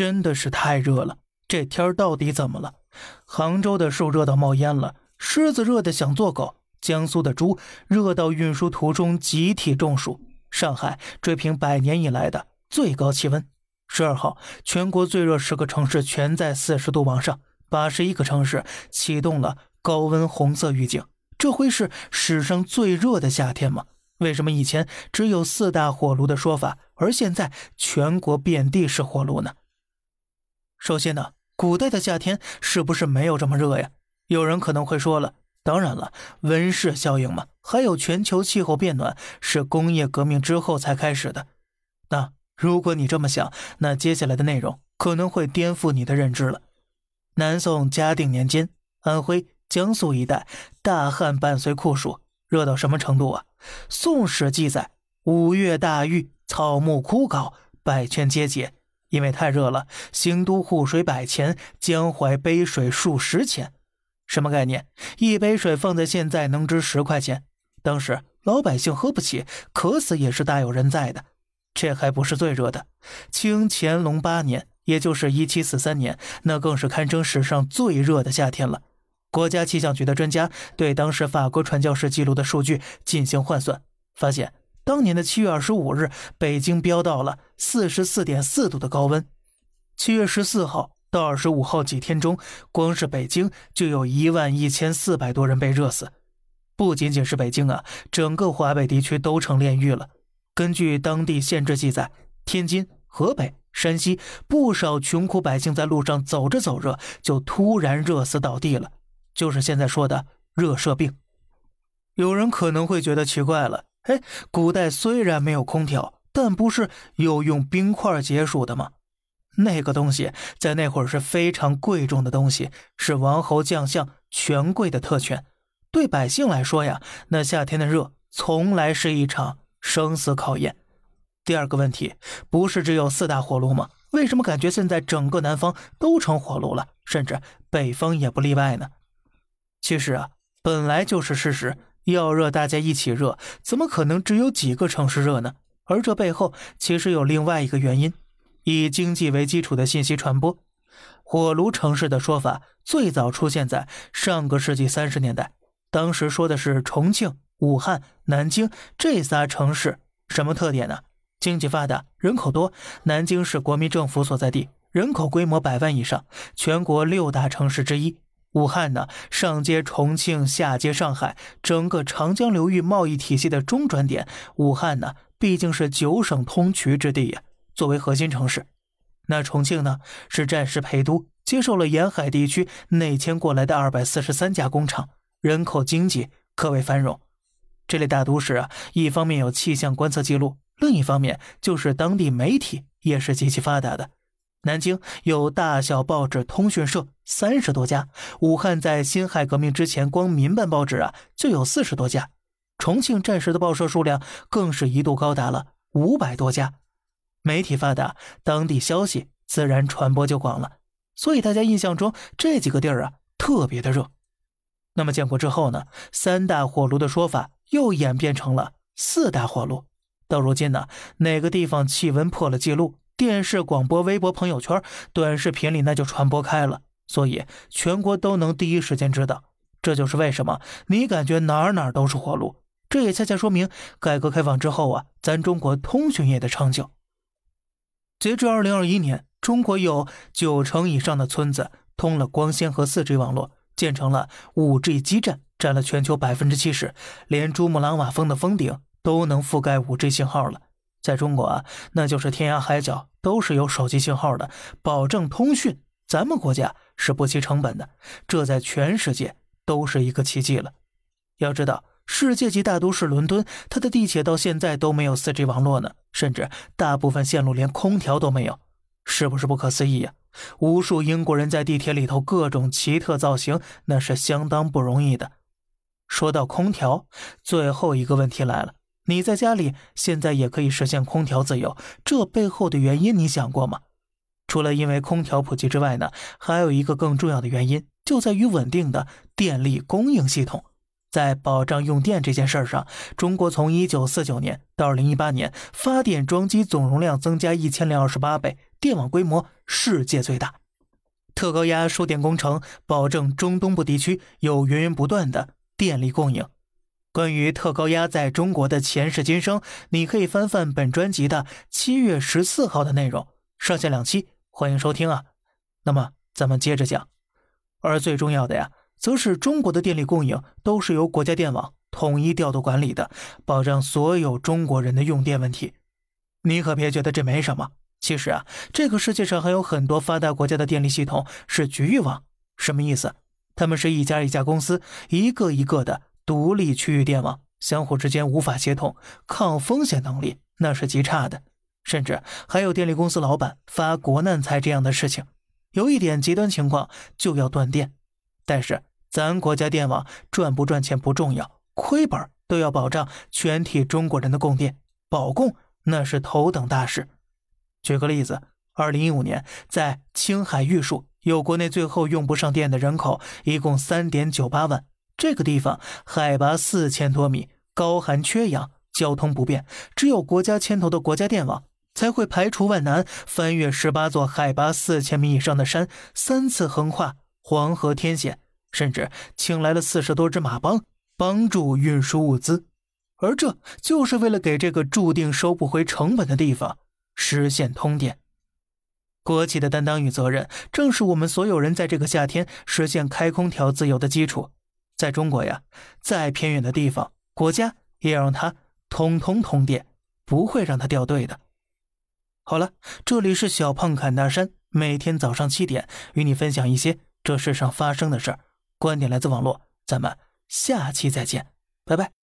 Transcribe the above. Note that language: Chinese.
真的是太热了，这天到底怎么了？杭州的树热到冒烟了，狮子热的想做狗，江苏的猪热到运输途中集体中暑，上海追平百年以来的最高气温。十二号，全国最热十个城市全在四十度往上，八十一个城市启动了高温红色预警。这会是史上最热的夏天吗？为什么以前只有四大火炉的说法，而现在全国遍地是火炉呢？首先呢，古代的夏天是不是没有这么热呀？有人可能会说了，当然了，温室效应嘛，还有全球气候变暖是工业革命之后才开始的。那如果你这么想，那接下来的内容可能会颠覆你的认知了。南宋嘉定年间，安徽。江苏一带大旱伴随酷暑，热到什么程度啊？《宋史》记载，五月大雨，草木枯槁，百泉皆竭。因为太热了，兴都护水百钱，江淮杯水数十钱。什么概念？一杯水放在现在能值十块钱。当时老百姓喝不起，渴死也是大有人在的。这还不是最热的，清乾隆八年，也就是一七四三年，那更是堪称史上最热的夏天了。国家气象局的专家对当时法国传教士记录的数据进行换算，发现当年的七月二十五日，北京飙到了四十四点四度的高温。七月十四号到二十五号几天中，光是北京就有一万一千四百多人被热死。不仅仅是北京啊，整个华北地区都成炼狱了。根据当地县志记载，天津、河北、山西不少穷苦百姓在路上走着走着，就突然热死倒地了。就是现在说的热射病，有人可能会觉得奇怪了。哎，古代虽然没有空调，但不是有用冰块解暑的吗？那个东西在那会儿是非常贵重的东西，是王侯将相权贵的特权。对百姓来说呀，那夏天的热从来是一场生死考验。第二个问题，不是只有四大火炉吗？为什么感觉现在整个南方都成火炉了，甚至北方也不例外呢？其实啊，本来就是事实，要热大家一起热，怎么可能只有几个城市热呢？而这背后其实有另外一个原因，以经济为基础的信息传播。火炉城市的说法最早出现在上个世纪三十年代，当时说的是重庆、武汉、南京这仨城市，什么特点呢？经济发达，人口多。南京是国民政府所在地，人口规模百万以上，全国六大城市之一。武汉呢，上接重庆，下接上海，整个长江流域贸易体系的中转点。武汉呢，毕竟是九省通衢之地呀，作为核心城市。那重庆呢，是战时陪都，接受了沿海地区内迁过来的二百四十三家工厂，人口经济可谓繁荣。这类大都市啊，一方面有气象观测记录，另一方面就是当地媒体也是极其发达的。南京有大小报纸、通讯社三十多家，武汉在辛亥革命之前，光民办报纸啊就有四十多家，重庆战时的报社数量更是一度高达了五百多家。媒体发达，当地消息自然传播就广了，所以大家印象中这几个地儿啊特别的热。那么建国之后呢，三大火炉的说法又演变成了四大火炉。到如今呢，哪个地方气温破了记录？电视、广播、微博、朋友圈、短视频里那就传播开了，所以全国都能第一时间知道。这就是为什么你感觉哪哪都是火炉。这也恰恰说明改革开放之后啊，咱中国通讯业的成就。截至二零二一年，中国有九成以上的村子通了光纤和四 G 网络，建成了五 G 基站，占了全球百分之七十，连珠穆朗玛峰的峰顶都能覆盖五 G 信号了。在中国啊，那就是天涯海角都是有手机信号的，保证通讯。咱们国家是不计成本的，这在全世界都是一个奇迹了。要知道，世界级大都市伦敦，它的地铁到现在都没有 4G 网络呢，甚至大部分线路连空调都没有，是不是不可思议呀？无数英国人在地铁里头各种奇特造型，那是相当不容易的。说到空调，最后一个问题来了。你在家里现在也可以实现空调自由，这背后的原因你想过吗？除了因为空调普及之外呢，还有一个更重要的原因，就在于稳定的电力供应系统。在保障用电这件事上，中国从一九四九年到二零一八年，发电装机总容量增加一千零二十八倍，电网规模世界最大。特高压输电工程保证中东部地区有源源不断的电力供应。关于特高压在中国的前世今生，你可以翻翻本专辑的七月十四号的内容，上下两期，欢迎收听啊。那么咱们接着讲，而最重要的呀，则是中国的电力供应都是由国家电网统一调度管理的，保障所有中国人的用电问题。你可别觉得这没什么。其实啊，这个世界上还有很多发达国家的电力系统是局域网，什么意思？他们是一家一家公司，一个一个的独立区域电网，相互之间无法协同，抗风险能力那是极差的。甚至还有电力公司老板发国难财这样的事情，有一点极端情况就要断电。但是咱国家电网赚不赚钱不重要，亏本都要保障全体中国人的供电，保供那是头等大事。举个例子，二零一五年在青海玉树有国内最后用不上电的人口，一共三点九八万。这个地方海拔四千多米，高寒缺氧，交通不便，只有国家牵头的国家电网才会排除万难，翻越十八座海拔四千米以上的山，三次横跨黄河天险，甚至请来了四十多只马帮帮助运输物资，而这就是为了给这个注定收不回成本的地方。实现通电，国企的担当与责任，正是我们所有人在这个夏天实现开空调自由的基础。在中国呀，再偏远的地方，国家也要让它通通通电，不会让它掉队的。好了，这里是小胖侃大山，每天早上七点与你分享一些这世上发生的事儿，观点来自网络，咱们下期再见，拜拜。